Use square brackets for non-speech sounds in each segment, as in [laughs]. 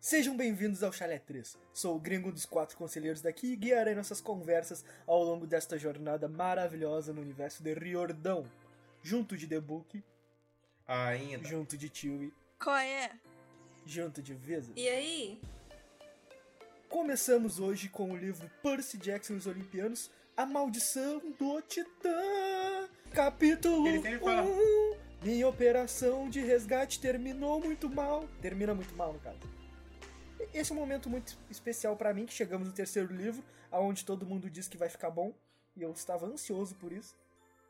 Sejam bem-vindos ao Chalé 3. Sou o gringo dos quatro conselheiros daqui e guiarei nossas conversas ao longo desta jornada maravilhosa no universo de Riordão. Junto de The Book, Ainda. junto de Chewie, Qual é? junto de Visa. E aí? Começamos hoje com o livro Percy Jackson e os Olimpianos, A Maldição do Titã. Capítulo Ele sempre fala- 1. Minha operação de resgate terminou muito mal. Termina muito mal, no caso. Esse é um momento muito especial pra mim, que chegamos no terceiro livro, aonde todo mundo diz que vai ficar bom, e eu estava ansioso por isso.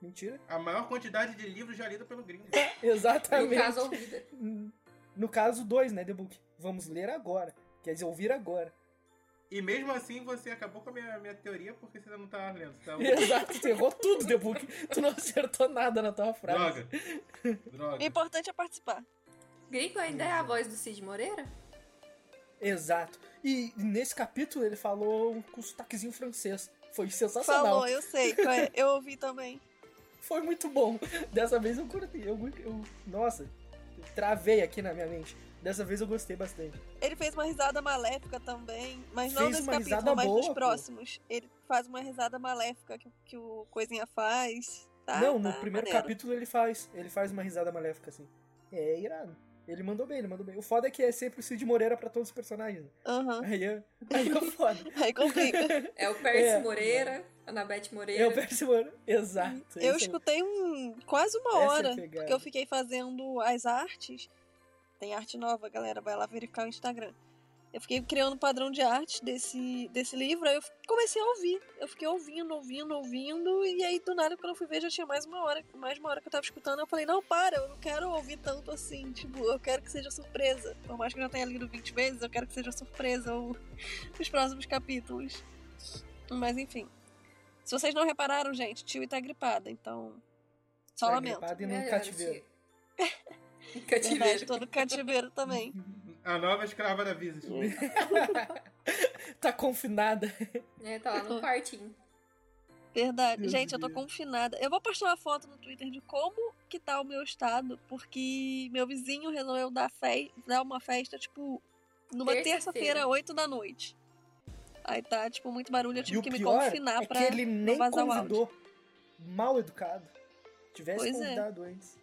Mentira. A maior quantidade de livros já lido pelo gringo. [laughs] Exatamente. No caso, ouvida. No caso 2, né, The Book? Vamos ler agora. Quer dizer, ouvir agora. E mesmo assim você acabou com a minha, minha teoria porque você não tava lendo. Você tava... [laughs] Exato, você errou tudo, The Book. Tu não acertou nada na tua frase. Droga. [laughs] O Droga. importante é participar. Gringo ainda é a voz do Cid Moreira? Exato. E nesse capítulo ele falou com sotaquezinho francês. Foi sensacional. Falou, eu sei. Eu ouvi também. [laughs] Foi muito bom. Dessa vez eu curti. Eu, eu, nossa, eu travei aqui na minha mente. Dessa vez eu gostei bastante. Ele fez uma risada maléfica também, mas não Fez nesse capítulo, mas boa, nos pô. próximos. Ele faz uma risada maléfica que, que o Coisinha faz. Tá, não, no tá primeiro maneiro. capítulo ele faz. Ele faz uma risada maléfica assim. É irado. Ele mandou bem, ele mandou bem. O foda é que é sempre o Cid Moreira pra todos os personagens. Aham. Aí é, aí é foda. [laughs] Aí complica. É o Percy É. Moreira, Anabete Moreira. É o Percy Moreira. Exato. Eu Esse é escutei um, quase uma Essa é hora, pegada. porque eu fiquei fazendo as artes. Tem arte nova, galera, vai lá verificar o Instagram. Eu fiquei criando um padrão de arte desse, desse livro, aí eu comecei a ouvir. Eu fiquei ouvindo, ouvindo, ouvindo, e aí do nada, quando eu fui ver, já tinha mais uma hora, mais uma hora que eu tava escutando. Eu falei, não, para, eu não quero ouvir tanto assim. Tipo, eu quero que seja surpresa. Por mais que eu já tenha lido 20 vezes, eu quero que seja surpresa o- [laughs] os próximos capítulos. Mas enfim. Se vocês não repararam, gente, tio tá gripada, então. Só Tá lamento. gripado e no Melhor, cativeiro. tio. [laughs] Verdade, Cativeiro. tô no cativeiro também. [laughs] A nova escrava da Visas. [laughs] Tá confinada. É, tá lá no quartinho. Verdade. Deus Gente, eu tô Deus. confinada. Eu vou postar uma foto no Twitter de como que tá o meu estado, porque meu vizinho resolveu dar, fe... dar uma festa, tipo, numa Terça-feira. terça-feira, 8 da noite. Aí tá, tipo, muito barulho, eu tive que me confinar é pra que ele nem não vazar o áudio. convidou. Mal educado. Tivesse Pois é. convidado antes.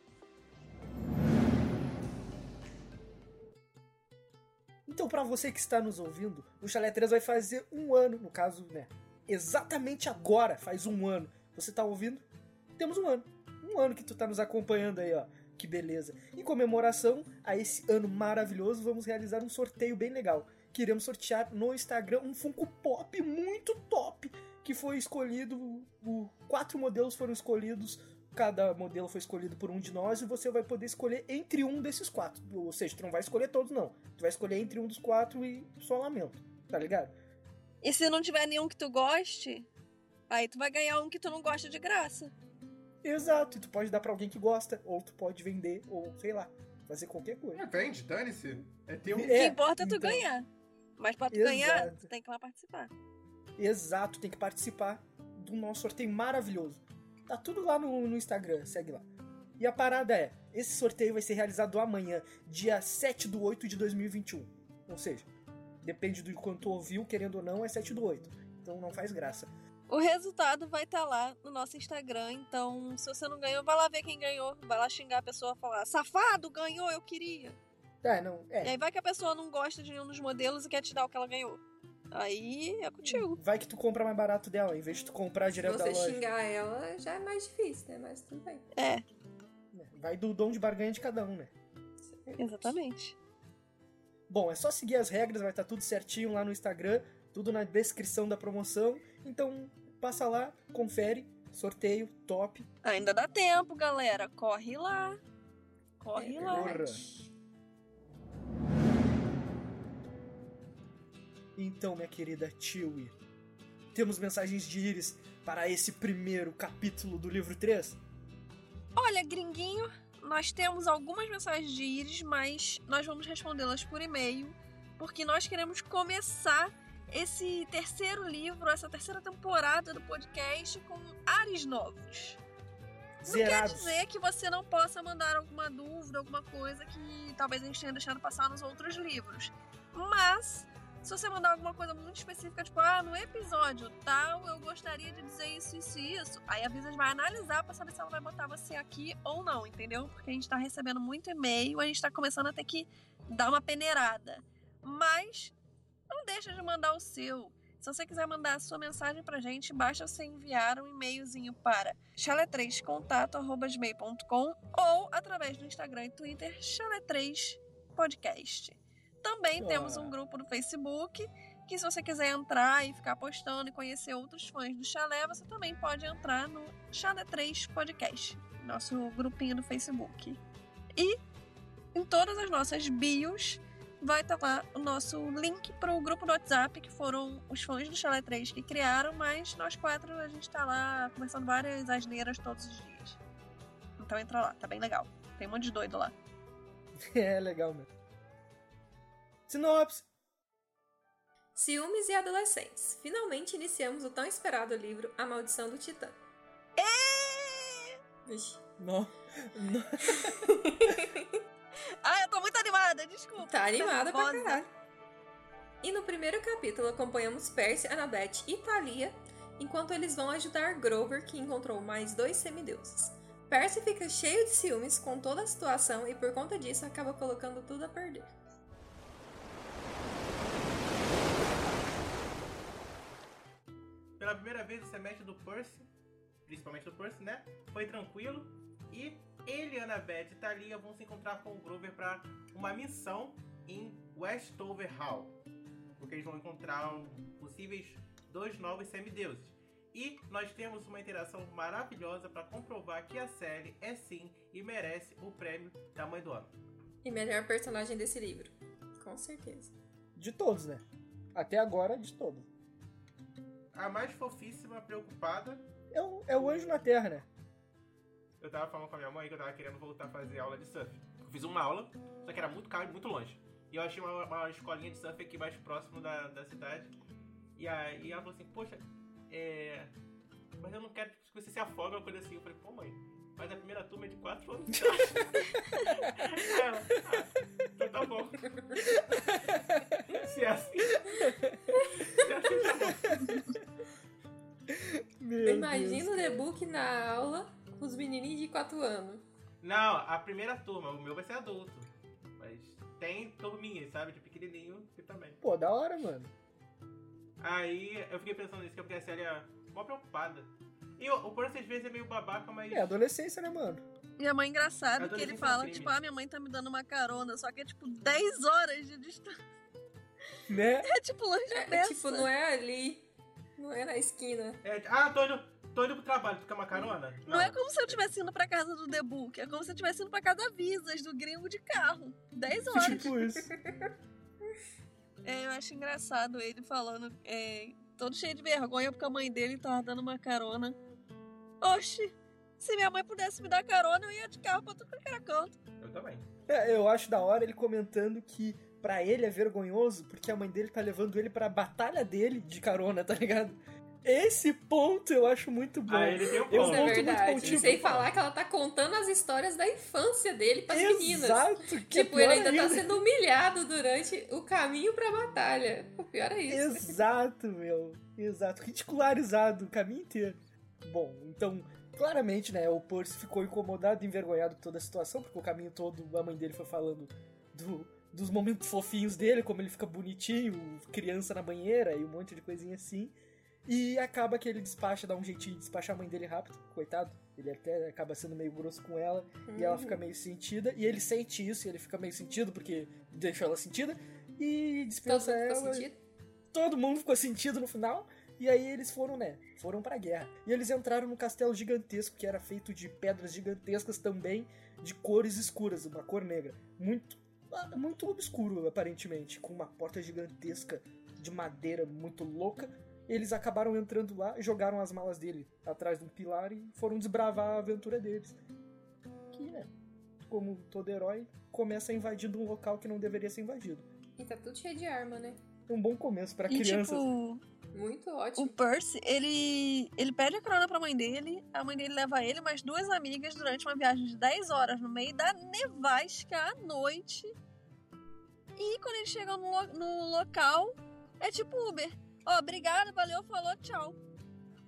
Então, pra você que está nos ouvindo, o Chalé 3 vai fazer um ano, no caso, né? Exatamente agora, faz um ano. Você tá ouvindo? Temos um ano. Um ano que tu tá nos acompanhando aí, ó. Que beleza. Em comemoração a esse ano maravilhoso, vamos realizar um sorteio bem legal. Que iremos sortear no Instagram um Funko Pop muito top. Que foi escolhido. O, quatro modelos foram escolhidos. Cada modelo foi escolhido por um de nós e você vai poder escolher entre um desses quatro. Ou seja, tu não vai escolher todos, não. Tu vai escolher entre um dos quatro e só lamento. Tá ligado? E se não tiver nenhum que tu goste, aí tu vai ganhar um que tu não gosta de graça. Exato. E tu pode dar pra alguém que gosta. Ou tu pode vender. Ou sei lá. Fazer qualquer coisa. É, vende, dane-se. É teu. O É, que importa é tu então. ganhar. Mas pra tu Exato. ganhar, tu tem que ir lá participar. Exato, tem que participar do nosso sorteio maravilhoso. Tá tudo lá no, no Instagram, segue lá. E a parada é, esse sorteio vai ser realizado amanhã, dia 7 do 8 de 2021. Ou seja, depende do quanto ouviu, querendo ou não, é 7 do 8. Então não faz graça. O resultado vai estar lá no nosso Instagram, então se você não ganhou, vai lá ver quem ganhou. Vai lá xingar a pessoa e falar: safado, ganhou, eu queria. É, não, E é. aí vai que a pessoa não gosta de nenhum dos modelos e quer te dar o que ela ganhou. Aí é contigo. Vai que tu compra mais barato dela, em vez de tu comprar Se direto da você loja. xingar ela, já é mais difícil, né? Mas tudo bem. É, Vai do dom de barganha de cada um, né? exatamente. Bom, é só seguir as regras, vai estar tudo certinho lá no Instagram, tudo na descrição da promoção. Então, passa lá, confere, sorteio, top. Ainda dá tempo, galera. Corre lá. Corre É lá. verdade. Então, minha querida Chewie, temos mensagens de Iris para esse primeiro capítulo do livro 3? Olha, gringuinho, nós temos algumas mensagens de Iris, mas nós vamos respondê-las por e-mail, porque nós queremos começar esse terceiro livro, essa terceira temporada do podcast com ares novos. Não quer Zerados. dizer que você não possa mandar alguma dúvida, alguma coisa que talvez a gente tenha deixado passar nos outros livros. Mas, se você mandar alguma coisa muito específica, tipo, ah, no episódio tal, eu gostaria de dizer isso, isso e isso, aí a Visas vai analisar pra saber se ela vai botar você aqui ou não, entendeu? Porque a gente tá recebendo muito e-mail, a gente tá começando a ter que dar uma peneirada. Mas, não deixa de mandar o seu. Se você quiser mandar a sua mensagem pra gente, basta você enviar um e-mailzinho para chalé3contato.gmail.com ou através do Instagram e Twitter chalé3podcast. Também Ah. temos um grupo no Facebook que se você quiser entrar e ficar postando e conhecer outros fãs do Chalé, você também pode entrar no Chalé 3 Podcast, nosso grupinho do Facebook. E em todas as nossas bios vai estar lá o nosso link para o grupo do WhatsApp, que foram os fãs do Chalé 3 que criaram, mas nós quatro a gente tá lá conversando várias asneiras todos os dias. Então entra lá, tá bem legal. Tem um monte de doido lá. [laughs] É legal mesmo. Sinopse. Ciúmes e adolescentes. Finalmente iniciamos o tão esperado livro A Maldição do Titã. Ixi, Não. não. Ah, eu tô muito animada, desculpa. tá animada pra caralho. E no primeiro capítulo acompanhamos Percy, Annabeth e Thalia enquanto eles vão ajudar Grover, que encontrou mais dois semideuses. Percy fica cheio de ciúmes com toda a situação e por conta disso acaba colocando tudo a perder. Pela primeira vez, o semestre do Percy, principalmente do Percy, né? Foi tranquilo. E ele, Annabeth e Thalia vão se encontrar com o Grover para uma missão em Westover Hall. Porque eles vão encontrar um- possíveis dois novos semideuses. E nós temos uma interação maravilhosa para comprovar que a série é sim e merece o prêmio da Mãe do Ano. E melhor personagem desse livro. Com certeza. De todos, né? Até agora, de todos. A mais fofíssima, preocupada, É o, é o anjo na terra, né? Eu tava falando com a minha mãe que eu tava querendo voltar a fazer aula de surf. Eu fiz uma aula, só que era muito caro e muito longe. E eu achei uma, uma escolinha de surf aqui mais próximo da, da cidade. E aí ela falou assim, poxa, é. Mas eu não quero que você se afogue ou coisa assim. Eu falei, pô mãe, mas a primeira turma é de 4 anos. de idade." Aí ela, ah, então tá bom. [laughs] Se é assim. É Imagina o The Book na aula com os menininhos de 4 anos. Não, a primeira turma, o meu vai ser adulto. Mas tem turminhas, sabe? De pequenininho e também. Pô, da hora, mano. Aí eu fiquei pensando nisso, que porque a série é mó preocupada. E o, o Percy às vezes é meio babaca, mas. É, adolescência, né, mano? Minha mãe engraçado que ele é fala, crime. tipo, ah, minha mãe tá me dando uma carona, só que é tipo 10 horas de distância. Né? É tipo longe É, dessa. tipo, não é ali. Não é na esquina. É, ah, tô indo, tô indo pro trabalho, tu quer uma carona? Não é como se eu estivesse indo pra casa do The Book, é como se eu estivesse indo pra casa da Visas, do gringo de carro. 10 [laughs] horas. Tipo isso. É, eu acho engraçado ele falando, é, todo cheio de vergonha, porque a mãe dele tava dando uma carona. Oxi, se minha mãe pudesse me dar carona, eu ia de carro pra tudo que era canto. Eu também. É, eu acho da hora ele comentando que pra ele é vergonhoso porque a mãe dele tá levando ele pra batalha dele de carona, tá ligado? Esse ponto eu acho muito bom. Ah, ele tem um Eu ponto. Isso é muito sem falar que ela tá contando as histórias da infância dele pras meninas. Exato, que é Tipo, ele ainda tá ainda. sendo humilhado durante o caminho pra batalha. O pior é isso. Exato, meu. Exato. Ridicularizado o caminho inteiro. Bom, então, claramente, né, o Percy ficou incomodado e envergonhado com toda a situação, porque o caminho todo a mãe dele foi falando do- dos momentos fofinhos dele, como ele fica bonitinho, criança na banheira e um monte de coisinha assim. E acaba que ele despacha, dá um jeitinho de despachar a mãe dele rápido, coitado. Ele até acaba sendo meio grosso com ela. E ela fica meio sentida, e ele sente isso, e ele fica meio sentido porque deixou ela sentida, e Todo dispensa mundo ficou ela. sentido? Todo mundo ficou sentido no final, e aí eles foram, né? Foram pra guerra. E eles entraram num castelo gigantesco que era feito de pedras gigantescas também, de cores escuras, uma cor negra. Muito, muito obscuro, aparentemente, com uma porta gigantesca de madeira muito louca. Eles acabaram entrando lá, jogaram as malas dele atrás de um pilar e foram desbravar a aventura deles. Que, né? Como todo herói, começa invadindo um local que não deveria ser invadido. E tá tudo cheio de arma, né? Um bom começo pra E crianças. tipo, Muito o ótimo. Percy, ele, ele pede a carona pra mãe dele, a mãe dele leva ele e mais duas amigas durante uma viagem de 10 horas no meio da nevasca à noite. E quando eles chegam no, lo- no local, é tipo Uber. Ó, obrigado, valeu, falou, tchau.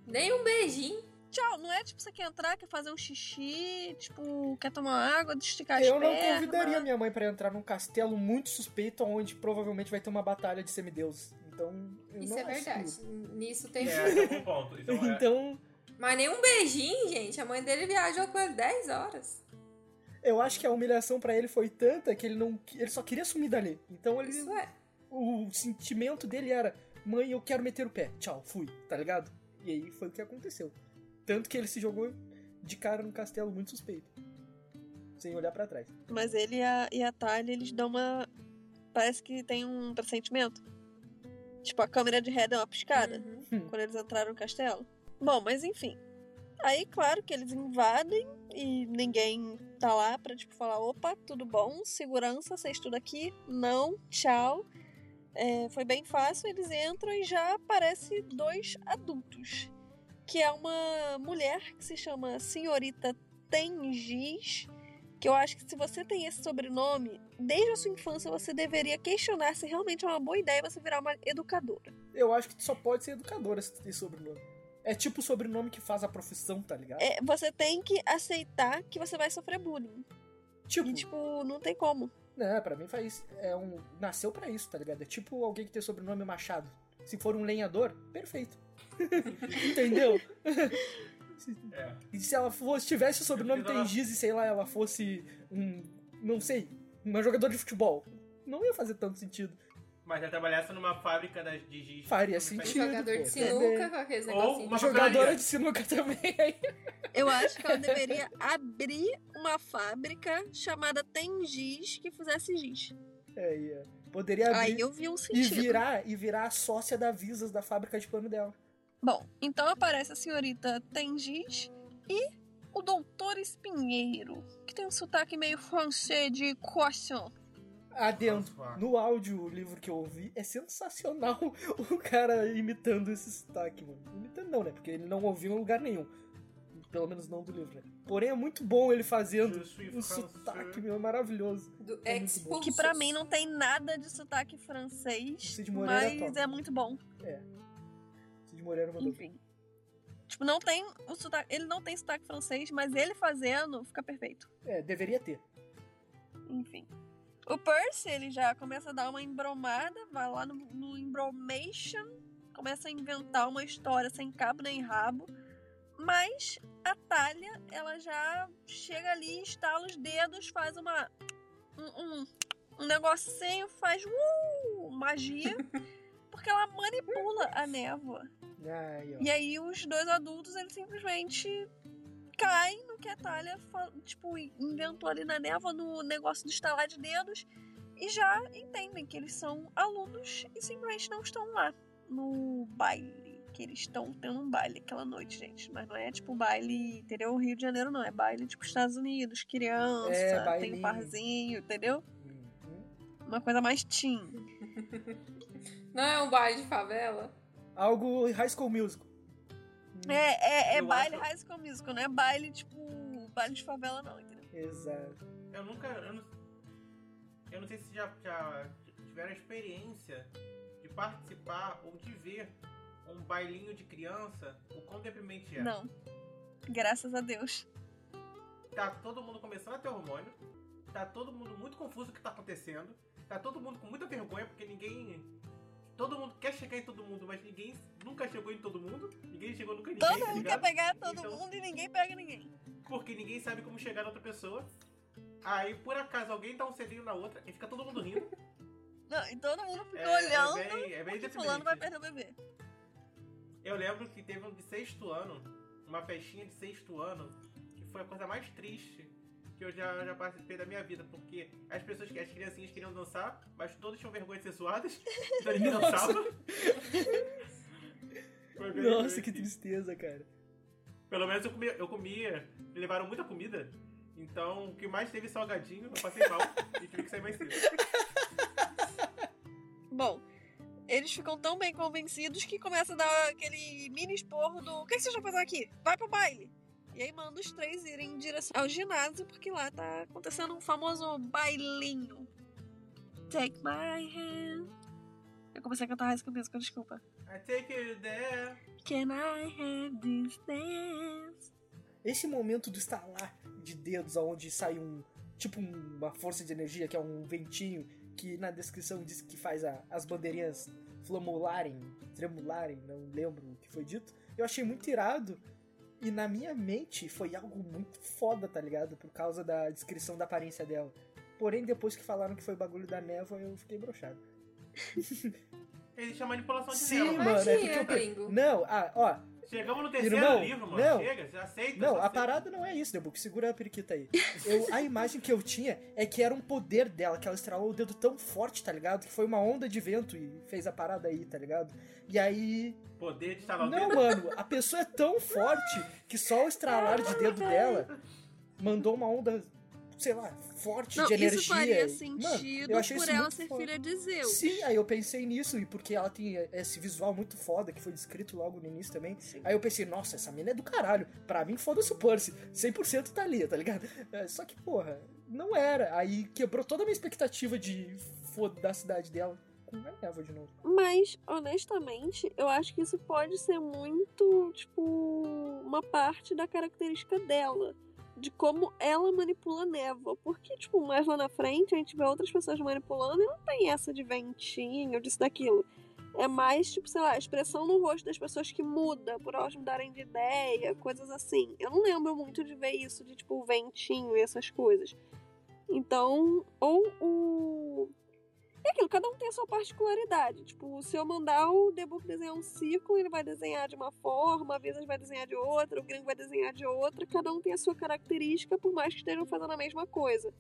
Nem um beijinho. Tchau, não é tipo você quer entrar, quer fazer um xixi, tipo, quer tomar água, esticar as Eu não pernas. convidaria minha mãe pra entrar num castelo muito suspeito onde provavelmente vai ter uma batalha de semideuses. Então, eu Isso não é acho verdade. que- Nisso tem. É, esse é um ponto. Então, é, Então, Mas nem um beijinho, gente. A mãe dele viajou com ele 10 horas. eu acho que a humilhação pra ele foi tanta que ele não, ele só queria sumir dali. Então ele, Isso é. o sentimento dele era, mãe, eu quero meter o pé. Tchau, fui, tá ligado? E aí foi o que aconteceu. Tanto que ele se jogou de cara no castelo muito suspeito. Sem olhar pra trás. Mas ele e a, e a Talia, eles dão uma. Parece que tem um pressentimento. Tipo, a câmera de ré deu uma piscada Uhum. quando eles entraram no castelo. Bom, mas enfim. Aí, claro que eles invadem e ninguém tá lá pra, tipo, falar: opa, tudo bom, segurança, vocês tudo aqui? Não, tchau. É, foi bem fácil, eles entram e já aparece dois adultos. Que é uma mulher que se chama Senhorita Tengiz. Que eu acho que se você tem esse sobrenome, desde a sua infância você deveria questionar se realmente é uma boa ideia você virar uma educadora. Eu acho que tu só pode ser educadora se tem sobrenome. É tipo o sobrenome que faz a profissão, tá ligado? É, você tem que aceitar que você vai sofrer bullying. tipo, E, tipo, não tem como. Não, pra mim faz. É um. Nasceu pra isso, tá ligado? É tipo alguém que tem sobrenome Machado. Se for um lenhador, perfeito. [laughs] Entendeu? [laughs] é. E se ela fosse, tivesse o sobrenome Tengiz e sei lá, ela fosse um. Não sei, uma jogadora de futebol. Não ia fazer tanto sentido. Mas ela trabalhasse numa fábrica das, de giz. Faria sentido. Um jogador de sinuca com aqueles Ou uma Jogadora de sinuca [laughs] também aí. Eu acho que ela deveria abrir uma fábrica chamada Tengiz que fizesse giz. É, ia. Poderia Aí abrir eu vi um e sentido. virar e virar a sócia da Visas da fábrica de pano dela. Bom, então aparece a senhorita Tengiz e o doutor Espinheiro, que tem um sotaque meio francês de croissant. Adentro, no áudio, o livro que eu ouvi, é sensacional [laughs] o cara imitando esse sotaque, mano. Imitando não, né? Porque ele não ouviu em lugar nenhum. Pelo menos não do livro, né? Porém, é muito bom ele fazendo um français. sotaque, meu, é maravilhoso. Do É. Que pra mim não tem nada de sotaque francês, Cid Moreira mas toca. é muito bom. Cid Moreira mandou. Enfim. Tipo, não tem o sotaque. Ele não tem sotaque francês, mas ele fazendo fica perfeito. É, deveria ter. Enfim. O Percy, ele já começa a dar uma embromada, vai lá no, no Embromation, começa a inventar uma história sem cabo nem rabo. Mas a Talia, ela já chega ali, estala os dedos, faz uma. um, um, um negocinho, faz uh, magia, [laughs] porque ela manipula a névoa. Aí, ó. E aí os dois adultos, eles simplesmente caem no que a Talia, tipo, inventou ali na névoa, no negócio do estalar de dedos, e já entendem que eles são alunos e simplesmente não estão lá no baile. Que eles estão tendo um baile aquela noite, gente. Mas não é tipo baile, entendeu? Rio de Janeiro não, é baile tipo Estados Unidos, criança, É, tem um parzinho, entendeu? Uhum. Uma coisa mais teen. [laughs] Não é um baile de favela? Algo High School Musical. É, é, é baile acho- high school musical, não é baile tipo baile de favela não, entendeu? Exato. Eu nunca. Eu não, eu não sei se já, já tiveram a experiência de participar ou de ver um bailinho de criança, o quão deprimente é. Não. Graças a Deus. Tá todo mundo começando a ter hormônio, tá todo mundo muito confuso o que tá acontecendo, tá todo mundo com muita vergonha porque ninguém. Todo mundo quer chegar em todo mundo, mas ninguém nunca chegou em todo mundo, ninguém chegou nunca em ninguém. Todo tá mundo quer pegar todo Então- mundo e ninguém pega ninguém. Porque ninguém sabe como chegar na outra pessoa. Aí, por acaso, alguém dá um selinho na outra e fica todo mundo rindo. [laughs] Não, e todo mundo fica É, olhando é bem, é bem fulano vai perder o bebê. Eu lembro que teve um de sexto ano, uma festinha de sexto ano, que foi a coisa mais triste que eu já, já participei da minha vida, porque as pessoas, as criancinhas queriam dançar, mas todos tinham vergonha de ser suadas, [laughs] então ninguém Nossa. dançava. Foi bem- Nossa, que tristeza, cara. Pelo menos eu comia, eu comia, me levaram muita comida, então o que mais teve salgadinho, eu passei mal e tive que sair mais cedo. [laughs] Bom, eles ficam tão bem convencidos que começa a dar aquele mini esporro do o que que vocês vão fazer aqui? Vai pro baile! E aí manda os três irem em direção ao ginásio, porque lá tá acontecendo um famoso bailinho. Take my hand. Eu comecei a cantar High School Musical, desculpa. I take you there. Can I have this dance? Esse momento do estalar de dedos, onde sai um. Tipo uma força de energia, que é um ventinho, que na descrição diz que faz a- as bandeirinhas flamularem, tremularem, não lembro o que foi dito. Eu achei muito irado. E na minha mente foi algo muito foda, tá ligado? Por causa da descrição da aparência dela. Porém, depois que falaram que foi bagulho da névoa, eu fiquei broxado. Existe a manipulação de Sim, névoa. mano. Magia, É porque eu... gringo. Não, ah, ó, Chegamos no terceiro Irmão, livro, mano. não. Chega, já aceita. Não, a aceita. parada não é isso, Debook. Segura a periquita aí. Eu, a imagem que eu tinha é que era um poder dela, que ela estralou o dedo tão forte, tá ligado? Que foi uma onda de vento e fez a parada aí, tá ligado? E aí. Poder de estalar o Não, dedo. mano, a pessoa é tão forte que só o estralar de dedo dela [laughs] mandou uma onda, sei lá, forte Não, de energia. isso faria Mano, sentido eu achei por isso ela ser foda. filha de Zeus. Sim, aí eu pensei nisso, e porque ela tem esse visual muito foda, que foi descrito logo no início também. Sim. Aí eu pensei, nossa, essa mina é do caralho. Pra mim, foda-se o Percy. 100% tá ali, tá ligado? É, Só que, porra, não era. Aí quebrou toda a minha expectativa de foda da cidade dela com a névoa de novo. Mas, honestamente, eu acho que isso pode ser muito, tipo, uma parte da característica dela. De como ela manipula a névoa. Porque, tipo, mais lá na frente a gente vê outras pessoas manipulando e não tem essa de ventinho, disso, daquilo. É mais, tipo, sei lá, a expressão no rosto das pessoas que muda por elas mudarem de ideia, coisas assim. Eu não lembro muito de ver isso, de, tipo, ventinho e essas coisas. Então, ou o. É aquilo, cada um tem a sua particularidade. Tipo, se eu mandar o Debook desenhar um círculo, ele vai desenhar de uma forma, a Visas vai desenhar de outra, o Gringo vai desenhar de outra. Cada um tem a sua característica, por mais que estejam fazendo a mesma coisa.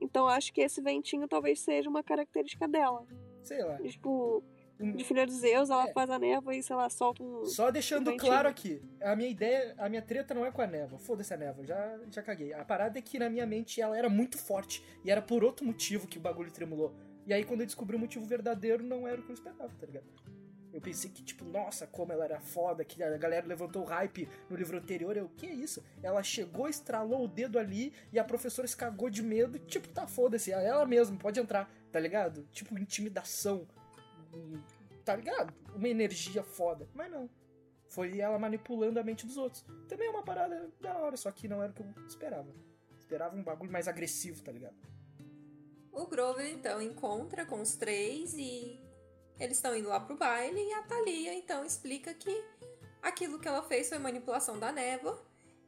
Então, acho que esse ventinho talvez seja uma característica dela. Sei lá. Tipo, Um- de filha de Zeus, ela É. faz a névoa e, sei lá, solta um. Só deixando Ventinho. claro aqui, a minha ideia, a minha treta não é com a névoa. Foda-se a névoa, já, já caguei. A parada é que na minha mente ela era muito forte. E era por outro motivo que o bagulho tremulou. E aí quando eu descobri o motivo verdadeiro, não era o que eu esperava, tá ligado? Eu pensei que, tipo, nossa, como ela era foda, que a galera levantou o hype no livro anterior. Eu, que é isso? Ela chegou, estralou o dedo ali e a professora se cagou de medo. Tipo, tá foda-se, é ela mesma, pode entrar, tá ligado? Tipo, intimidação. Tá ligado? Uma energia foda. Mas não. Foi ela manipulando a mente dos outros. Também é uma parada da hora, só que não era o que eu esperava. Esperava um bagulho mais agressivo, tá ligado? O Grover então encontra com os três e eles estão indo lá pro baile e a Thalia então explica que aquilo que ela fez foi manipulação da névoa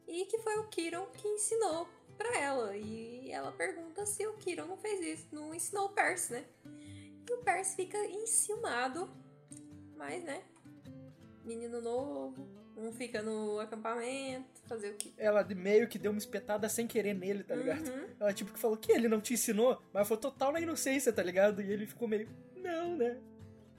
e que foi o Kiron que ensinou pra ela. E ela pergunta se o Kiron não fez isso, não ensinou o Percy, né? E o Percy fica enciumado, mas né? Menino novo, um fica no acampamento, fazer o quê? Ela de- meio que deu uma espetada sem querer nele, tá ligado? Uhum. Ela tipo que falou que ele não te ensinou, mas foi total na inocência, tá ligado? E ele ficou meio, não, né?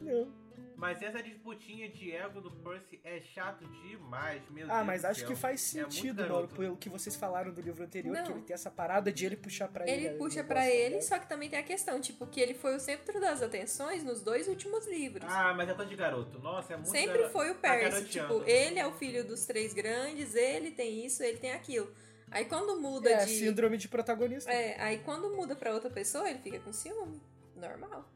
Não. Mas essa disputinha de ego do Percy é chato demais, meu Ah, Deus mas acho céu. que faz É sentido, mano, garoto. pelo que vocês falaram do livro anterior, Não. que ele tem essa parada de ele puxar pra ele. Ele puxa pra tá ele, só que também tem a questão, tipo, que ele foi o centro das atenções nos dois últimos livros. Ah, mas é coisa de garoto. Nossa, é muito Sempre garo- foi o tá Percy, garoteando. tipo, ele é o filho dos três grandes, ele tem isso, ele tem aquilo. Aí quando muda É, de. síndrome de protagonista. É, aí quando muda pra outra pessoa, ele fica com ciúme. Normal.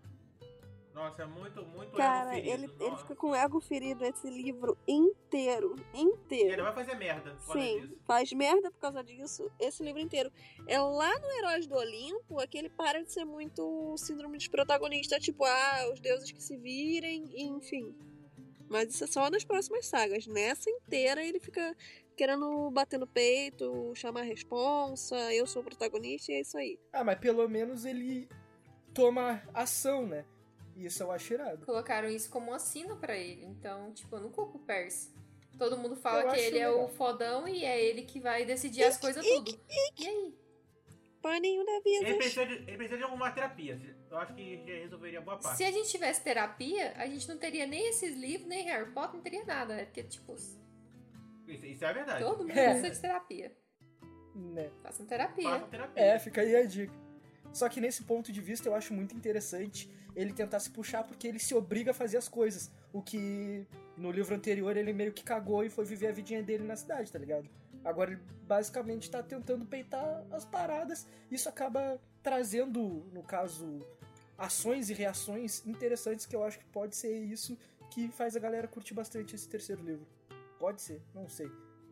Nossa, é muito, muito Cara, ego ferido. ele, ele fica com ego ferido esse livro inteiro. E Inteiro. ele vai fazer merda por causa Sim, disso. faz merda por causa disso, esse livro inteiro. É lá no Heróis do Olimpo é que ele para de ser muito síndrome de protagonista, tipo, ah, os deuses que se virem, enfim. Mas isso é só nas próximas sagas. Nessa inteira ele fica querendo bater no peito, chamar a responsa, eu sou o protagonista e é isso aí. Ah, mas pelo menos ele toma ação, né? Isso eu acho irado. Colocaram isso como um assino pra ele. Então, tipo, eu não culpo o Percy. Todo mundo fala Eu que ele é legal. o fodão e é ele que vai decidir as coisas tudo. E aí? Paninho da Ele vida. precisa, de, ele precisa de alguma terapia. Eu acho que já resolveria boa parte. Se a gente tivesse terapia, a gente não teria nem esses livros, nem Harry Potter, não teria nada, né? Porque, tipo, Isso, isso é verdade. todo mundo É. precisa de terapia. Né? Façam terapia. Faça terapia. É, fica aí a dica. Só que nesse ponto de vista eu acho muito interessante ele tentar se puxar porque ele se obriga a fazer as coisas. O que no livro anterior ele meio que cagou e foi viver a vidinha dele na cidade, tá ligado? Agora ele basicamente tá tentando peitar as paradas. Isso acaba trazendo, no caso, ações e reações interessantes que eu acho que pode ser isso que faz a galera curtir bastante esse terceiro livro. Pode ser, não sei.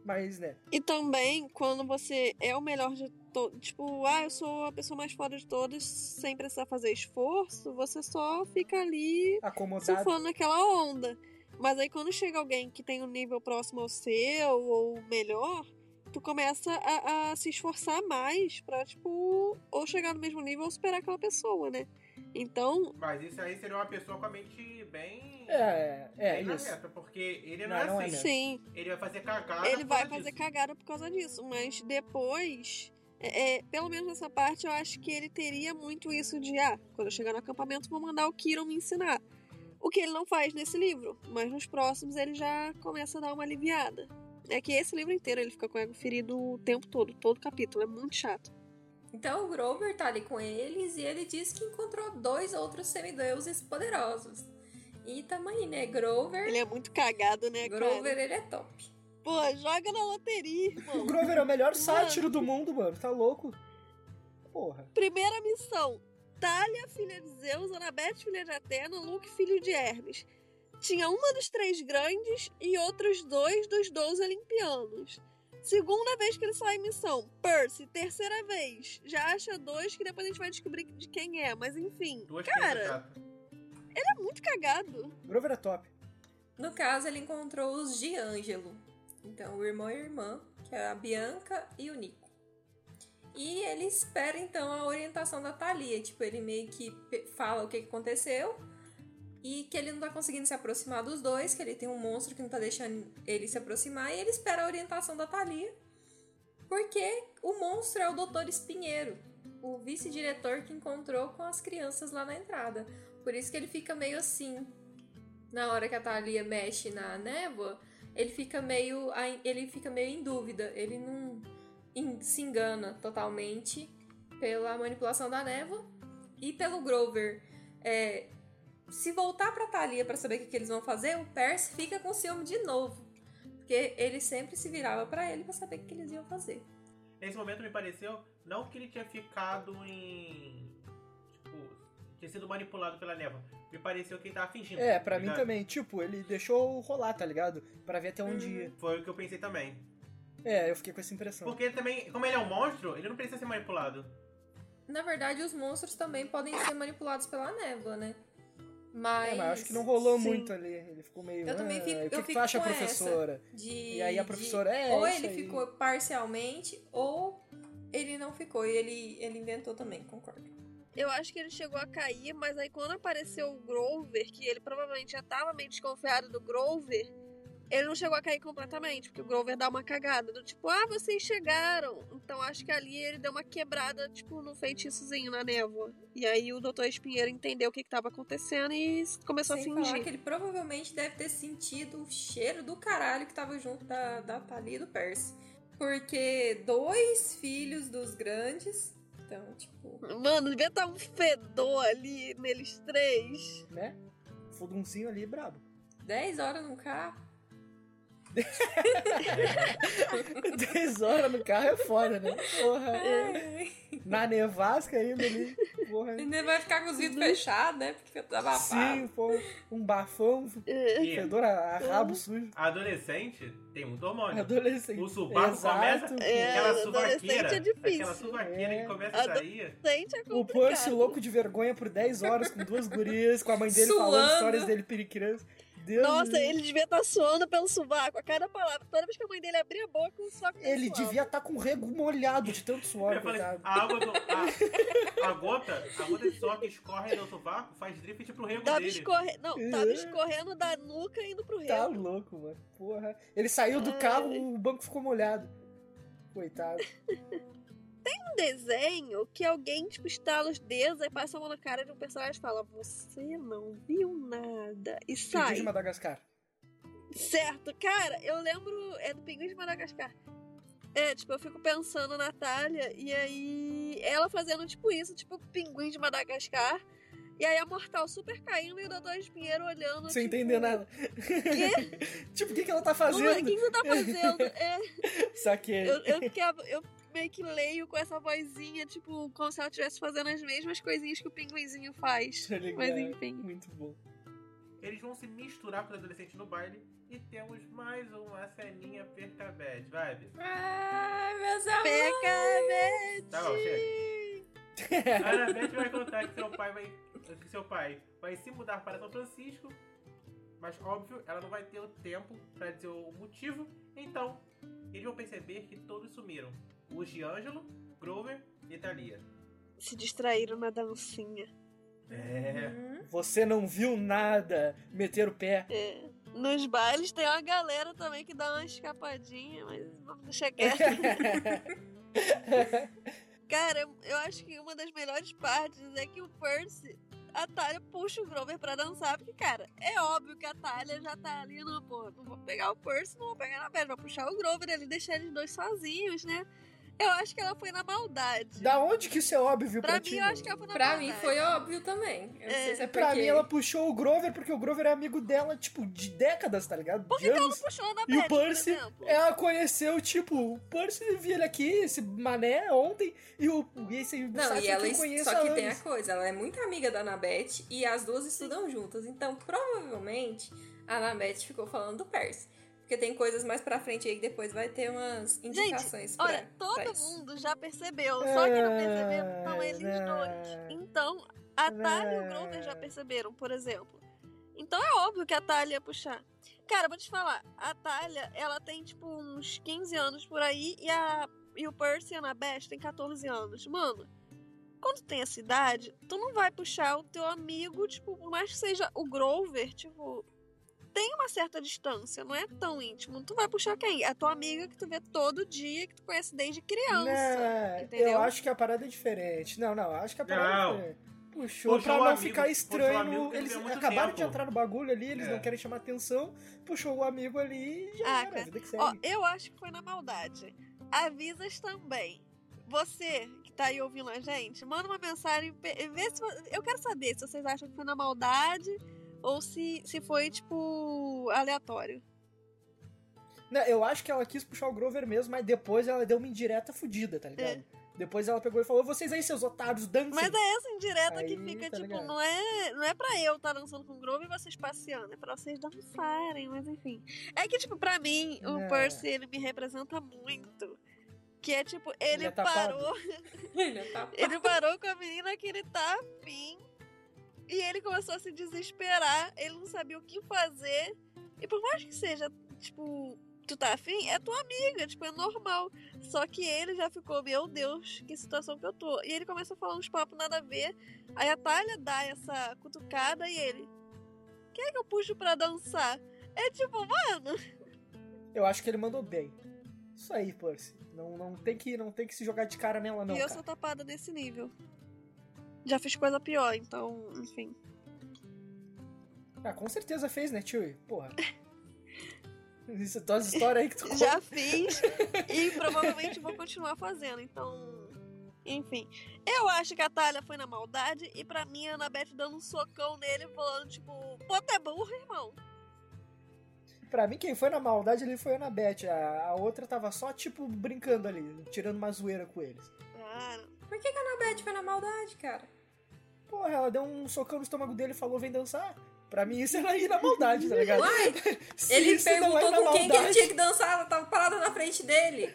Mas, né, E também, quando você é o melhor de todos, tipo, ah, eu sou a pessoa mais foda de todas, sem precisar fazer esforço, você só fica ali acomodado. surfando naquela onda. Mas aí quando chega alguém que tem um nível próximo ao seu, ou melhor, tu começa a, a se esforçar mais pra, tipo, ou chegar no mesmo nível ou superar aquela pessoa, né? Então, Mas isso aí seria uma pessoa com a mente bem. É, é, bem na isso. reta, porque ele não, Não, é não é assim. mesmo. sim, ele vai fazer cagada. ele por vai causa fazer disso. cagada por causa disso. Mas depois, é, é, pelo menos nessa parte, eu acho que ele teria muito isso de, ah, quando eu chegar no acampamento, vou mandar o Kiron me ensinar. O que ele não faz nesse livro, mas nos próximos ele já começa a dar uma aliviada. É que esse livro inteiro ele fica com o ego ferido o tempo todo, todo capítulo, é muito chato. Então o Grover tá ali com eles e ele diz que encontrou dois outros semideuses poderosos. E tamo aí, né? Grover. Ele é muito cagado, né, Grover, cara? ele é top. Pô, joga na loteria, O irmão. Grover é o melhor Mano. sátiro do mundo, mano. Tá louco? Porra. Primeira missão: Talia, filha de Zeus, Anabete, filha de Atena, Luke, filho de Hermes. Tinha uma dos três grandes e outros dois dos doze olimpianos. Segunda vez que ele sai em missão. Percy, terceira vez. Já acha dois que depois a gente vai descobrir de quem é, mas enfim. Duas Cara, chatas. é muito cagado. Grover é top. No caso, ele encontrou os de Ângelo. Então, o irmão e a irmã, que é a Bianca e o Nico. E ele espera, então, a orientação da Thalia. Tipo, ele meio que fala o que aconteceu. E que ele não tá conseguindo se aproximar dos dois, que ele tem um monstro que não tá deixando ele se aproximar. E ele espera a orientação da Thalia. Porque o monstro é o Dr. Espinheiro, o vice-diretor que encontrou com as crianças lá na entrada. Por isso que ele fica meio assim, na hora que a Thalia mexe na névoa, ele fica meio ele fica meio em dúvida, ele não se engana totalmente pela manipulação da névoa e pelo Grover. É, se voltar pra Thalia pra saber o que, que eles vão fazer, o Percy fica com ciúme de novo, porque ele sempre se virava pra ele pra saber o que, que eles iam fazer. Nesse momento me pareceu, não que ele tinha ficado em. Tipo, tinha sido manipulado pela névoa. Me pareceu que ele tava fingindo. É, pra tá mim também. Tipo, ele deixou rolar, tá ligado? Pra ver até onde Uhum. ia. Foi o que eu pensei também. É, eu fiquei com essa impressão. Porque ele também, como ele é um monstro, ele não precisa ser manipulado. Na verdade, os monstros também podem ser manipulados pela névoa, né? Mas, É, mas acho que não rolou Sim. muito ali. Ele ficou meio. Eu também "Ah, fico- o que, eu que fico tu acha, professora? de E aí a de- professora, é, ou ele aí. ficou parcialmente ou ele não ficou e ele ele inventou também, concordo. Eu acho que ele chegou a cair, mas aí quando apareceu o Grover, que ele provavelmente já tava meio desconfiado do Grover, ele não chegou a cair completamente, porque o Grover dá uma cagada, do tipo, ah, vocês chegaram. Então acho que ali ele deu uma quebrada, tipo, no feitiçozinho na névoa. E aí o Dr. Espinheiro entendeu o que, que tava acontecendo e começou Sem a falar fingir. que ele provavelmente deve ter sentido o cheiro do caralho que tava junto da, da Thalia e do Percy. Porque dois filhos dos grandes. Então, tipo. Mano, devia estar um fedor ali neles três. Né? Fuduncinho ali, brabo. 10 horas num carro. [laughs] 10 horas no carro é foda, né? Porra. Ai, Na nevasca ainda ali. Porra. Ainda vai ficar com os vidros fechados, né? Porque fica abafado. Sim, pô. Um bafão, E fedor a, a rabo sujo. adolescente tem muito hormônio. Adolescente. O subaco Exato. começa. É, aquela adolescente suvaqueira. é difícil. Aquela suvaqueira É. que começa a sair. É O. Percy louco de vergonha por 10 horas com duas gurias, com a mãe dele falando Suando. histórias dele periquirando. Deus Nossa, ele devia estar suando pelo sovaco a cada palavra. Toda vez que a mãe dele abria a boca, o sovaco Ele suava. devia estar com o rego molhado de tanto suor, Eu falei, coitado. a água do. A, a gota, a gota de suor que escorre no sovaco faz drift pro rego Tava dele. escorrendo. Não, tava É. escorrendo da nuca indo pro Tá rego. louco, mano. Porra. Ele saiu do Ai. carro, o banco ficou molhado. Coitado. [laughs] um desenho que alguém, tipo, estala os dedos, aí passa a mão na cara de um personagem e fala: Você não viu nada. E Pinguim sai. de Madagascar. Certo, cara, eu lembro. É do Pinguim de Madagascar. É, tipo, eu fico pensando na Natália e aí ela fazendo tipo isso, tipo Pinguim de Madagascar. E aí a Mortal super caindo e o Doutor Espinheiro olhando. Sem tipo, entender nada. Quê? [laughs] tipo, o que, que ela tá é, o fazendo? que que você tá fazendo? [laughs] É, Saquei. eu, eu. Eu, meio que leio com essa vozinha, tipo, como se ela estivesse fazendo as mesmas coisinhas que o pinguinzinho faz. Tá? Mas enfim. Muito bom. Eles vão se misturar com os adolescentes no baile e temos mais uma ceninha percabete. Vai, Bi. Ai, meus amores. Pecabete! Tá bom, chega. [laughs] A Annabeth vai contar que seu pai vai. que seu pai vai se mudar para São Francisco. Mas óbvio, ela não vai ter o tempo para dizer o motivo. Então, eles vão perceber que todos sumiram. Os de Ângelo, Grover e Thalia. Se distraíram na dancinha. É. Uhum. Você não viu nada. Meter o pé. É. Nos bailes tem uma galera também que dá uma escapadinha, mas vamos deixar quieto. [laughs] Cara, eu acho que uma das melhores partes é que o Percy, a Talia puxa o Grover pra dançar, porque, cara, é óbvio que a Talia já tá ali, não, pô, não vou pegar o Percy, não vou pegar na pedra, vou puxar o Grover ali, deixar eles dois sozinhos, né? Eu acho que ela foi na maldade. da onde que isso é óbvio pra, Pra ti? mim, eu acho que ela foi na Pra maldade. mim foi óbvio também. Eu não sei se é Pra porque... mim, ela puxou o Grover porque o Grover é amigo dela, tipo, de décadas, tá ligado? Por que, que ela não puxou na E o Beth, Percy, ela conheceu, tipo, o Percy viu ele aqui, esse mané, ontem, e o esse Não, Cypher e ela que só que tem a coisa, ela é muito amiga da Anabeth e as duas estudam juntas. Então, provavelmente, a Anabeth ficou falando do Percy. Porque tem coisas mais pra frente aí que depois vai ter umas indicações pra, Olha, todo pra mundo já percebeu, só que não É, perceberam são eles é. dois. Então, a Thalia e o Grover já perceberam, por exemplo. Então é óbvio que a Thalia ia puxar. Cara, vou te falar, a Thalia, ela tem tipo uns 15 anos por aí e, a, e o Percy e a Annabeth tem 14 anos. Mano, quando tem essa idade, tu não vai puxar o teu amigo, tipo, por mais que seja o Grover, tipo, tem uma certa distância, não é tão íntimo. Tu vai puxar quem? A tua amiga que tu vê todo dia, que tu conhece desde criança. Né, entendeu? Eu acho que a parada é diferente. Não, não, acho que a parada Não. é diferente. Puxou, Puxou pra o não amigo- ficar estranho. eles acabaram de tempo. entrar no bagulho ali, eles É. não querem chamar atenção. Puxou o amigo ali e já Ah, era, cara. vida que Ó, segue. eu acho que foi na maldade. Avisas também. Você que tá aí ouvindo a gente, manda uma mensagem. Vê se, eu quero saber se vocês acham que foi na maldade ou se, se foi, tipo, aleatório. Não, eu acho que ela quis puxar o Grover mesmo, mas depois ela deu uma indireta fudida, tá ligado? Depois ela pegou e falou: vocês aí, seus otários, dancem. Mas é essa indireta que Aí, fica, tá tipo, ligado? não é, não é pra eu estar dançando com o Groove e vocês passeando, é pra vocês dançarem, mas enfim. É que, tipo, pra mim, o É. Percy, ele me representa muito. Que é, tipo, ele, Ele é parou [laughs] Ele tá... Ele parou com a menina que ele tá afim. E ele começou a se desesperar. Ele não sabia o que fazer. E por mais que seja, tipo, tu tá afim, é tua amiga, tipo, é normal. Só que ele já ficou, meu Deus, que situação que eu tô. E ele começa a falar uns papos nada a ver. Aí a Thalia dá essa cutucada e ele. Quem é que eu puxo pra dançar? É tipo, mano. Eu acho que ele mandou bem. Isso aí, Percy. Não, não, tem que, não tem que se jogar de cara nela, não. e eu cara. sou tapada nesse nível. Já fiz coisa pior, então, enfim. Ah, com certeza fez, né, tio? Porra. [laughs] Isso, todas as histórias aí que tu [laughs] conta. Já fiz e provavelmente vou continuar fazendo. Então, enfim. Eu acho que a Thalia foi na maldade e pra mim a Annabeth dando um socão nele, falando, tipo, pô, tu é burro, irmão. Pra mim, quem foi na maldade ali foi a Annabeth. A, a outra tava só, tipo, brincando ali, tirando uma zoeira com eles. Cara, Por que, que a Anabeth foi na maldade, cara? Porra, ela deu um socão no estômago dele e falou, vem dançar. Pra mim, isso era ir na maldade, tá ligado? Uai, [laughs] ele é perguntou com quem que ele maldade- tinha que dançar, ela tava parada na frente dele.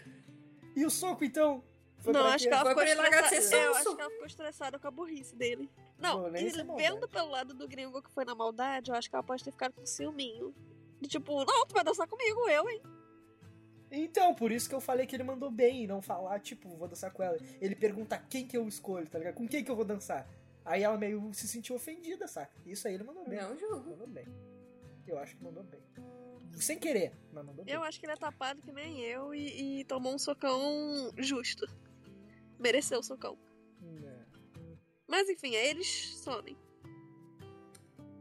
E o soco, então? Foi não, acho que ela Foi ficou ele estressada. Eu sonso. acho que ela ficou estressada com a burrice dele. Não, e isso é maldade. vendo pelo lado do gringo que foi na maldade, eu acho que ela pode ter ficado com ciúminho. De tipo, não, tu vai dançar comigo, eu, hein? Então, por isso que eu falei que ele mandou bem e não falar, tipo, vou dançar com ela. Ele pergunta quem que eu escolho, tá ligado? Com quem que eu vou dançar? Aí ela meio se sentiu ofendida, saca? Isso aí ele mandou bem. Não julgo. Mandou bem. Eu acho que mandou bem. Sem querer, mas mandou bem. Eu acho que ele é tapado que nem eu e, e tomou um socão justo. Mereceu o socão. É. Mas enfim, aí eles somem.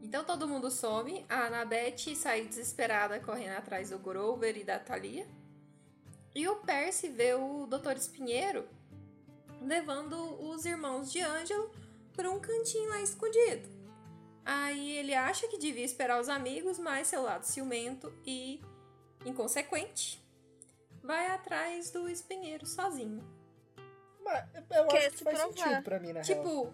Então todo mundo some. A Annabeth sai desesperada correndo atrás do Grover e da Thalia. E o Percy vê o Dr. Espinheiro levando os irmãos de Ângelo para um cantinho lá escondido. Aí ele acha que devia esperar os amigos, mas seu lado ciumento e inconsequente vai atrás do Espinheiro sozinho. Mas eu Quer acho que faz provar. sentido pra mim, na real. Tipo,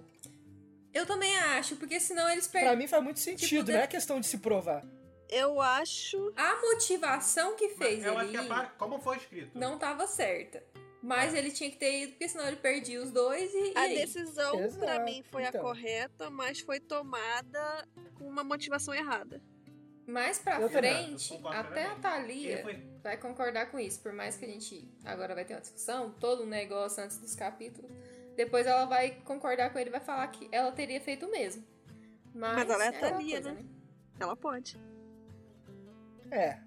eu também acho, porque senão eles Pra perdem. mim faz muito sentido, de- não é questão de se provar. Eu acho. A motivação que fez eu acho ele que a como foi escrito. não tava certa. Mas ele tinha que ter ido, porque senão ele perdia os dois e. e A aí? decisão, pra Exato, mim, foi então. a correta, mas foi tomada com uma motivação errada. Mais pra Eu frente, concordo até a. Thalia vai concordar com isso. Por mais que a gente agora vai ter uma discussão, todo um negócio antes dos capítulos. Depois ela vai concordar com ele e vai falar que ela teria feito o mesmo. Mas, Mas ela é a aquela Thalia, coisa, né? Ela pode. É.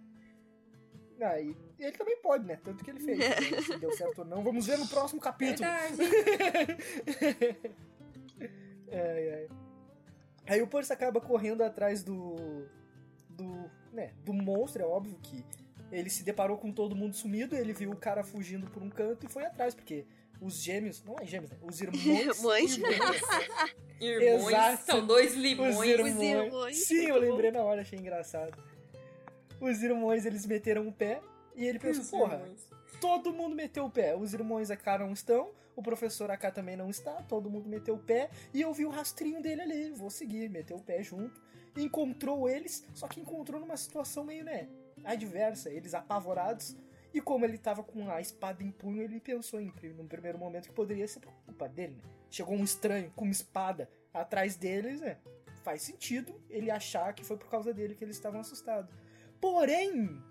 Ah, e ele também pode, né? Tanto que ele fez. Então, Se deu certo ou não, vamos ver no próximo capítulo. [laughs] Ai, ai. Aí o Percy acaba correndo atrás do. do. né, do monstro, é óbvio que ele se deparou com todo mundo sumido, ele viu o cara fugindo por um canto e foi atrás, porque os gêmeos. Não é gêmeos, né? Os [laughs] irmãos. Mães. irmãos, [laughs] Irmãos, Exato. são dois os limões. irmãos. irmãos, Sim, eu lembrei na hora, achei engraçado. Os irmãos, eles meteram o pé e ele pensou, porra, irmãos. todo mundo meteu o pé. Os irmãos AK não estão, o professor AK também não está, todo mundo meteu o pé. E eu vi o rastrinho dele ali, vou seguir, meteu o pé junto. Encontrou eles, só que encontrou numa situação meio, né, adversa. Eles apavorados. E como ele tava com a espada em punho, ele pensou em, num primeiro momento que poderia ser por culpa dele, né? Chegou um estranho com uma espada atrás deles, né? Faz sentido ele achar que foi por causa dele que eles estavam assustados. Porém,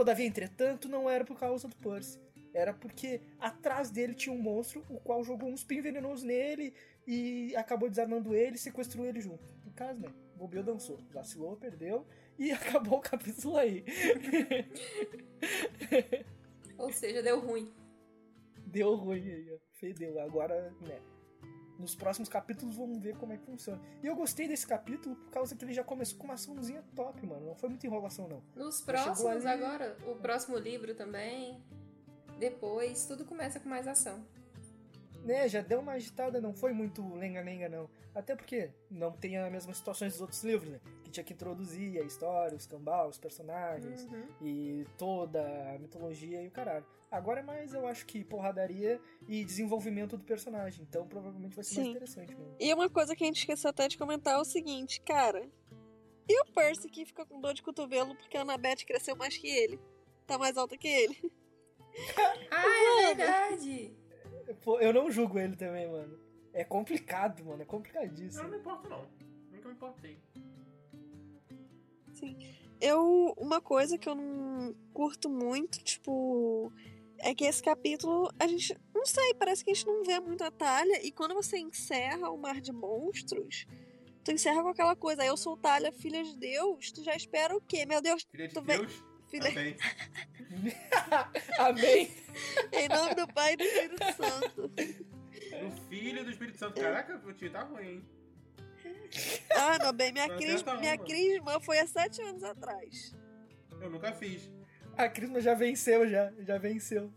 todavia, entretanto, não era por causa do Percy. Era porque atrás dele tinha um monstro, o qual jogou um spin venenoso nele e acabou desarmando ele e sequestrou ele junto. No caso, né? Bobeou dançou. Vacilou, perdeu e [laughs] acabou o capítulo aí. Ou seja, deu ruim. Deu ruim aí, ó. Fedeu. Agora, né? Nos próximos capítulos vamos ver como é que funciona. E eu gostei desse capítulo por causa que ele já começou com uma açãozinha top, mano. Não foi muita enrolação, não. Nos próximos ali- agora, o próximo livro também. Depois, tudo começa com mais ação. Né, já deu uma agitada, não foi muito lenga-lenga, não. Até porque não tem as mesmas situações dos outros livros, né? Que tinha que introduzir a história, os cambal, os personagens Uhum. e toda a mitologia e o caralho. Agora é mais, eu acho que porradaria e desenvolvimento do personagem. Então provavelmente vai ser mais Sim. interessante mesmo. E uma coisa que a gente esqueceu até de comentar é o seguinte, cara. E o Percy que fica com dor de cotovelo porque a Annabeth cresceu mais que ele? Tá mais alta que ele? [laughs] Ah, é! Pô, eu não julgo ele também, mano. É complicado, mano. É Eu complicadíssimo. não me importo, não. Nunca me importei. Sim. Eu. Uma coisa que eu não curto muito, tipo. É que esse capítulo, a gente. Não sei, parece que a gente não vê muito a talha. E quando você encerra o Mar de Monstros, tu encerra com aquela coisa. Eu sou Talha, filha de Deus. Tu já espera o quê? Meu Deus, Filha de Tu vem- Deus, filha. também. [laughs] Amém. Em nome do Pai e do Espírito Santo. O filho do Espírito Santo. Caraca, o tio tá ruim, hein? Ah, meu bem, minha, Não cris, adianta minha crisma foi há sete anos atrás. Eu nunca fiz. A Crisma já venceu, já. Já venceu.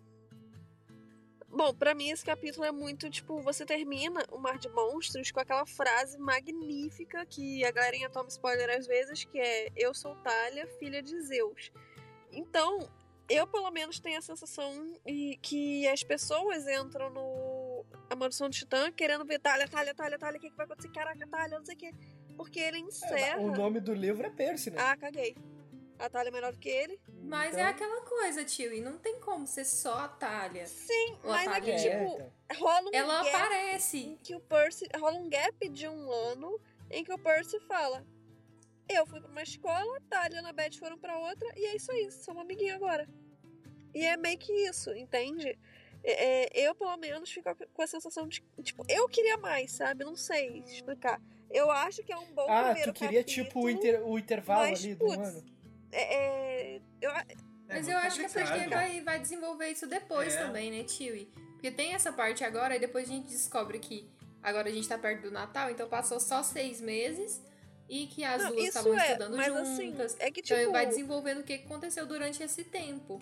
Bom, pra mim esse capítulo é muito, tipo, você termina o Mar de Monstros com aquela frase magnífica que a galerinha toma spoiler às vezes, que é Eu sou Talha, filha de Zeus. Então, eu pelo menos tenho a sensação e que as pessoas entram no A Maldição do Titã querendo ver Talha, Talha, Talha, Talha, o que, que vai acontecer? Caraca, Talha, não sei o que. Porque ele É, encerra... o nome do livro é Percy, né? Ah, caguei. A Talha é melhor do que ele? Mas Então- é aquela coisa, tio, e não tem como ser só a Talha. Sim, Ou mas é que, Talha É, tipo, então. rola um Ela gap em aparece. que o Percy rola um gap de um ano em que o Percy fala: Eu fui pra uma escola, a e a Annabeth foram pra outra, e é isso aí, somos amiguinhos agora. E é meio que isso, entende? É, é, eu, pelo menos, fico com a sensação de. Tipo, eu queria mais, sabe? Não sei explicar. Eu acho que é um bom Ah, primeiro tu queria capítulo, tipo o, inter- o intervalo mas, ali do putz, ano? É, é, eu, É Mas muito eu acho que é porque complicado. vai, vai desenvolver isso depois É. também, né, tio? Porque tem essa parte agora, e depois a gente descobre que agora a gente tá perto do Natal, então passou só seis meses e que as não, duas estavam é, estudando mas juntas. assim, é que Então tipo. ele vai desenvolvendo o que aconteceu durante esse tempo.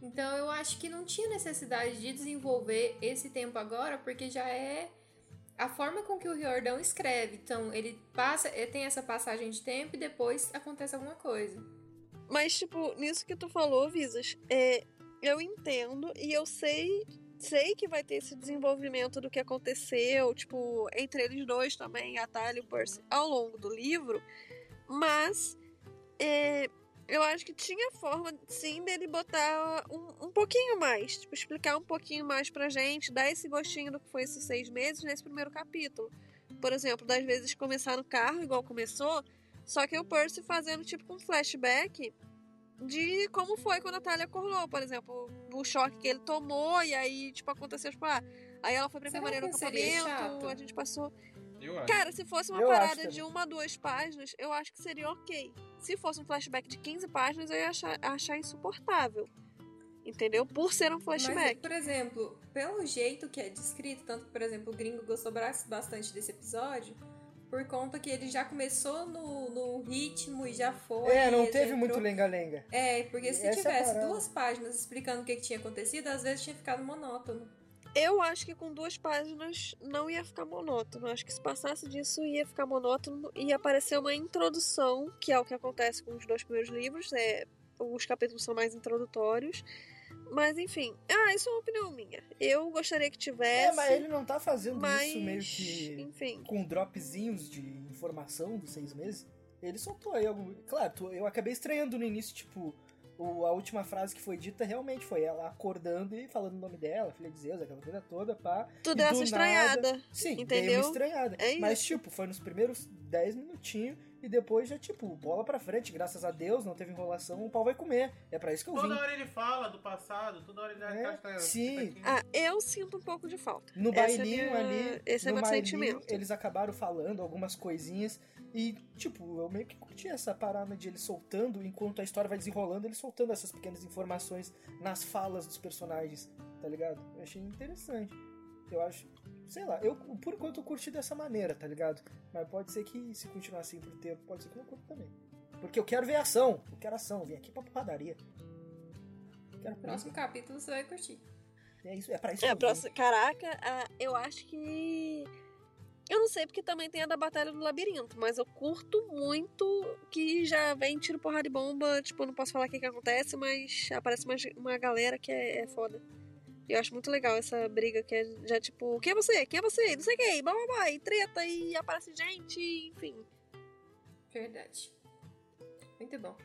Então eu acho que não tinha necessidade de desenvolver esse tempo agora, porque já é a forma com que o Riordão escreve. Então ele passa, eh, tem essa passagem de tempo e depois acontece alguma coisa. Mas, tipo, nisso que tu falou, Visas, é, eu entendo e eu sei sei que vai ter esse desenvolvimento do que aconteceu, tipo, entre eles dois também, a Talia e o Percy, ao longo do livro, mas é, eu acho que tinha forma, sim, dele botar um, um pouquinho mais, tipo, explicar um pouquinho mais pra gente, dar esse gostinho do que foi esses seis meses nesse primeiro capítulo. Por exemplo, das vezes começar no carro, igual começou, só que o Percy fazendo, tipo, um flashback de como foi quando a Talia acordou, por exemplo, o choque que ele tomou, e aí, tipo, aconteceu, tipo, ah, aí ela foi pra Será enfermaria no acampamento, a gente passou. Cara, se fosse uma Eu parada de uma, duas páginas, eu acho que seria ok. Se fosse um flashback de 15 páginas, eu ia achar, achar insuportável. Entendeu? Por ser um Mas, flashback. por exemplo, pelo jeito que é descrito, tanto que, por exemplo, o gringo gostou bastante desse episódio, por conta que ele já começou no, no ritmo e já foi. É, não teve entrou- muito lenga-lenga. É, porque se Essa é tivesse parada. duas páginas explicando o que, que tinha acontecido, às vezes tinha ficado monótono. Eu acho que com duas páginas não ia ficar monótono. Acho que se passasse disso ia ficar monótono. Ia aparecer uma introdução, que é o que acontece com os dois primeiros livros. É, os capítulos são mais introdutórios. Mas enfim, ah, isso é uma opinião minha. Eu gostaria que tivesse. É, mas ele não tá fazendo mas, isso meio que enfim. com dropzinhos de informação dos seis meses. Ele soltou aí algo. Claro, eu acabei estranhando no início, tipo, o- a última frase que foi dita realmente foi ela acordando e falando o nome dela, filha de Zeus, aquela coisa toda, pá. Tu E deu essa estranhada. nada- Sim, dei Entendeu? uma estranhada. É Mas, tipo, foi nos primeiros 10 minutinhos e depois já, tipo, bola pra frente, graças a Deus, não teve enrolação, o pau vai comer. É pra isso que eu vim. Toda hora ele fala do passado, toda hora ele É, tá- sim. tá- Ah, eu sinto um pouco de falta. No Essa é bailinho minha- ali, esse é meu bailinho, sentimento. eles acabaram falando algumas coisinhas e, tipo, eu meio que curti essa parada de ele soltando, enquanto a história vai desenrolando, ele soltando essas pequenas informações nas falas dos personagens, tá ligado? Eu achei interessante. Eu acho, sei lá, eu por enquanto eu curti dessa maneira, tá ligado? Mas pode ser que se continuar assim por tempo, pode ser que eu não curto também. Porque eu quero ver ação, eu quero ação, eu vim aqui pra porradaria. Quero Próximo capítulo você vai curtir. É isso, é pra isso É, próxima. Caraca, ah, eu acho que. Eu não sei porque também tem a da Batalha do Labirinto, mas eu curto muito que já vem tiro, porrada e bomba. Tipo, eu não posso falar o que, que acontece, mas aparece uma, uma galera que é, é foda. Eu acho muito legal essa briga que é já tipo, quem é você? Quem é você? Não sei quem, blá blá blá, e treta, e aparece gente, enfim. Verdade. Muito bom.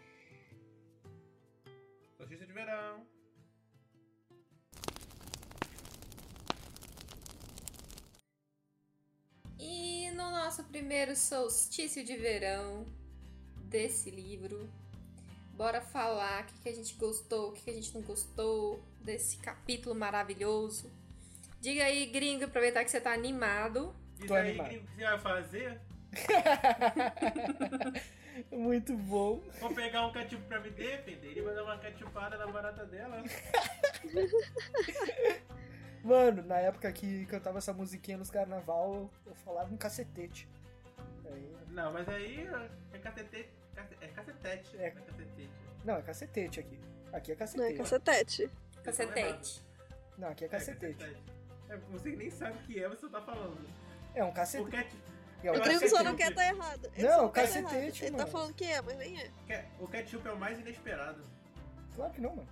Notícia de verão. E no nosso primeiro solstício de verão desse livro, bora falar o que, que a gente gostou, o que, que a gente não gostou desse capítulo maravilhoso. Diga aí, gringo, aproveitar que você tá animado. Diz Tô aí, animado. gringo, o que você vai fazer? [laughs] Muito bom. Vou pegar um ketchup pra me defender e vai dar uma ketchupada na barata dela. [laughs] Mano, na época que cantava essa musiquinha nos carnaval, eu falava um cacetete. Aí- Não, mas aí é cacetete. cace- É cacetete. É. É cacetete. não, é cacetete aqui. Aqui é Não é cacetete. Cacetete. Não, aqui é É cacetete. É, você nem sabe o que é, você tá falando. É um O cacetete. ket- É um O Eu Gringo acho só não quer estar errado. Ele Não, tá cacetete, errado. Ele tá falando que é, mas nem é. O ketchup é o mais inesperado. Claro que não, mano.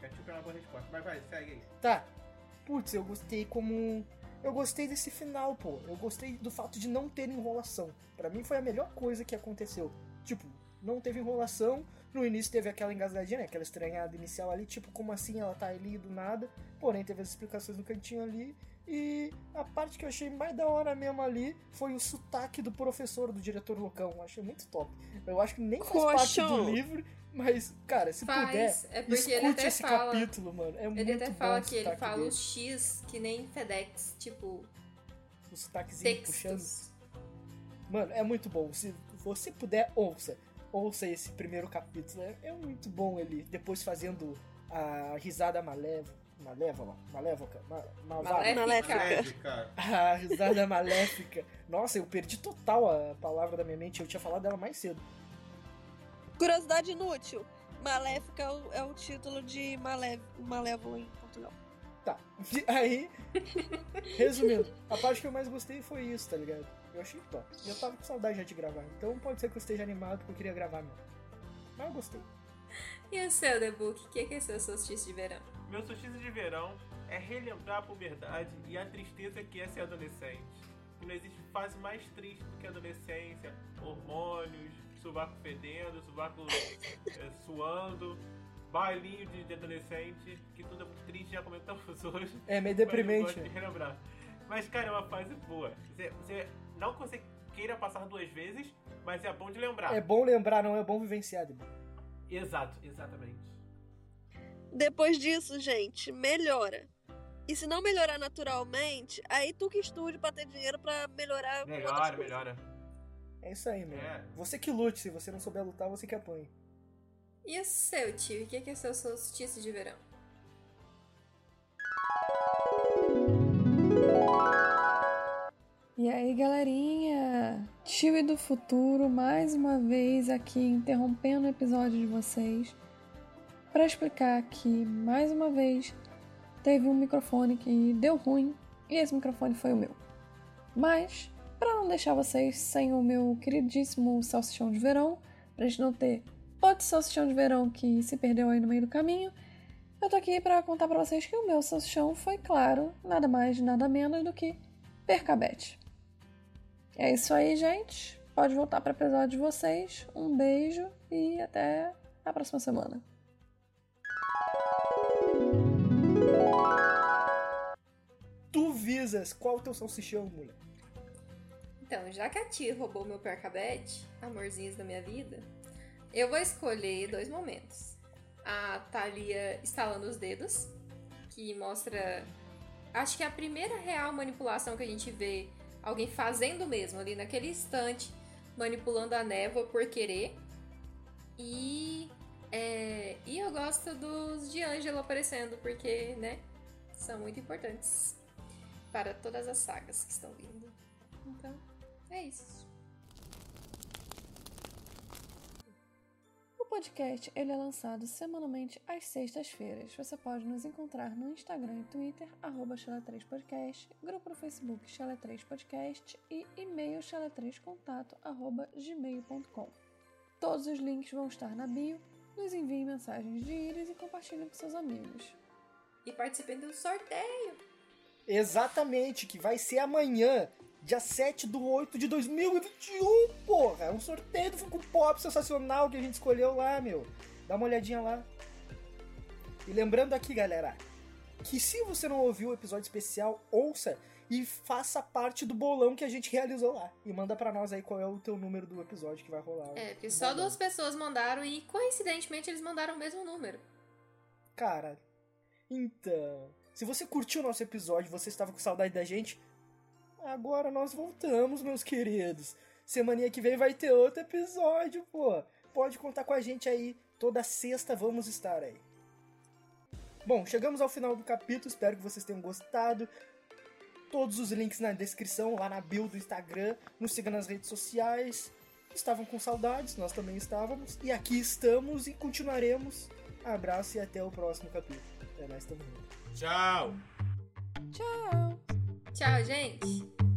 Ketchup é uma boa resposta. Mas vai, segue aí. Tá. Putz, eu gostei como. Eu gostei desse final, pô. Eu gostei do fato de não ter enrolação. Pra mim foi a melhor coisa que aconteceu. Tipo, não teve enrolação. No início teve aquela engasgadinha, né? Aquela estranhada inicial ali, tipo, como assim ela tá ali do nada. Porém, teve as explicações no cantinho ali. E a parte que eu achei mais da hora mesmo ali foi o sotaque do professor, do diretor Lucão. Eu achei muito top. Eu acho que nem faz parte do livro, mas, cara, se puder, Faz. É porque ele escute esse fala. capítulo, mano. É muito Ele até fala que ele fala dele. o X que nem FedEx, tipo, o sotaquezinho puxando. Mano, é muito bom. Se você puder, ouça. Ouça esse primeiro capítulo. É, é muito bom ele. Depois fazendo a risada malévola. Malévola? Malévoca? Ma, malvada. Maléfica. Maléfica. A risada maléfica. Nossa, eu perdi total a palavra da minha mente. Eu tinha falado dela mais cedo. Curiosidade inútil. Maléfica é o, é o título de Malé, Malévola em Portugal. Tá. [laughs] Aí, resumindo, a parte que eu mais gostei foi isso, tá ligado? Eu achei top. E eu tava com saudade já de gravar. Então pode ser que eu esteja animado porque eu queria gravar mesmo. Mas eu gostei. E o seu, The Book? O que que é seu solstício de verão? Meu solstício de verão é relembrar a puberdade e a tristeza que é ser adolescente. Não existe fase mais triste do que a adolescência, hormônios, sovaco fedendo, sovaco é, suando, bailinho de, de, adolescente, que tudo é muito triste, já comentamos [laughs] hoje. É meio deprimente. Mas, de relembrar. mas cara, é uma fase boa. Você, você não consegue queira passar duas vezes, mas é bom de lembrar. É bom lembrar, não é bom vivenciar. Exato, exatamente. Depois disso, gente, melhora. E se não melhorar naturalmente, aí tu que estude pra ter dinheiro pra melhorar. Melhora, melhora. É isso aí, meu. É. Você que lute, se você não souber lutar, você que apanha. E o seu, tio? O que é, é seu solstício de verão? E aí, galerinha? Tio do futuro, mais uma vez aqui interrompendo o episódio de vocês para explicar que, mais uma vez, teve um microfone que deu ruim e esse microfone foi o meu. Mas, para não deixar vocês sem o meu queridíssimo salsichão de verão, pra gente não ter outro salsichão de verão que se perdeu aí no meio do caminho, eu tô aqui para contar para vocês que o meu salsichão foi, claro, nada mais nada menos do que Percabete. É isso aí, gente. Pode voltar para o episódio de vocês. Um beijo e até a próxima semana. Tu visas qual o teu salsichão, mulher? Então, já que a tia roubou meu percabete, amorzinhos da minha vida, eu vou escolher dois momentos. A Thalia estalando os dedos, que mostra. Acho que é a primeira real manipulação que a gente vê alguém fazendo mesmo ali naquele instante, manipulando a névoa por querer. E. É, e eu gosto dos de Ângelo aparecendo, porque, né? São muito importantes para todas as sagas que estão vindo. Então, é isso. Podcast ele é lançado semanalmente às sextas-feiras. Você pode nos encontrar no Instagram e Twitter, arroba 3 podcast grupo no Facebook Chala3podcast e e-mail chala3contato, arroba gmail.com. Todos os links vão estar na bio. Nos enviem mensagens de íris e compartilhem com seus amigos. E participem do sorteio! Exatamente, que vai ser amanhã, dia 7 do 8 de 2021, porra! É um sorteio do Funko Pop sensacional que a gente escolheu lá, meu. Dá uma olhadinha lá. E lembrando aqui, galera, que se você não ouviu o episódio especial, ouça e faça parte do bolão que a gente realizou lá. E manda para nós aí qual é o teu número do episódio que vai rolar. É, porque só duas pessoas mandaram e coincidentemente eles mandaram o mesmo número. Cara, então. Se você curtiu o nosso episódio, você estava com saudade da gente, agora nós voltamos, meus queridos. Semana que vem vai ter outro episódio, pô. Pode contar com a gente aí. Toda sexta vamos estar aí. Bom, chegamos ao final do capítulo. Espero que vocês tenham gostado. Todos os links na descrição, lá na bio do Instagram. Nos siga nas redes sociais. Estavam com saudades, nós também estávamos. E aqui estamos e continuaremos. Abraço e até o próximo capítulo. É, nós estamos juntos. Tchau. Tchau. Tchau, gente.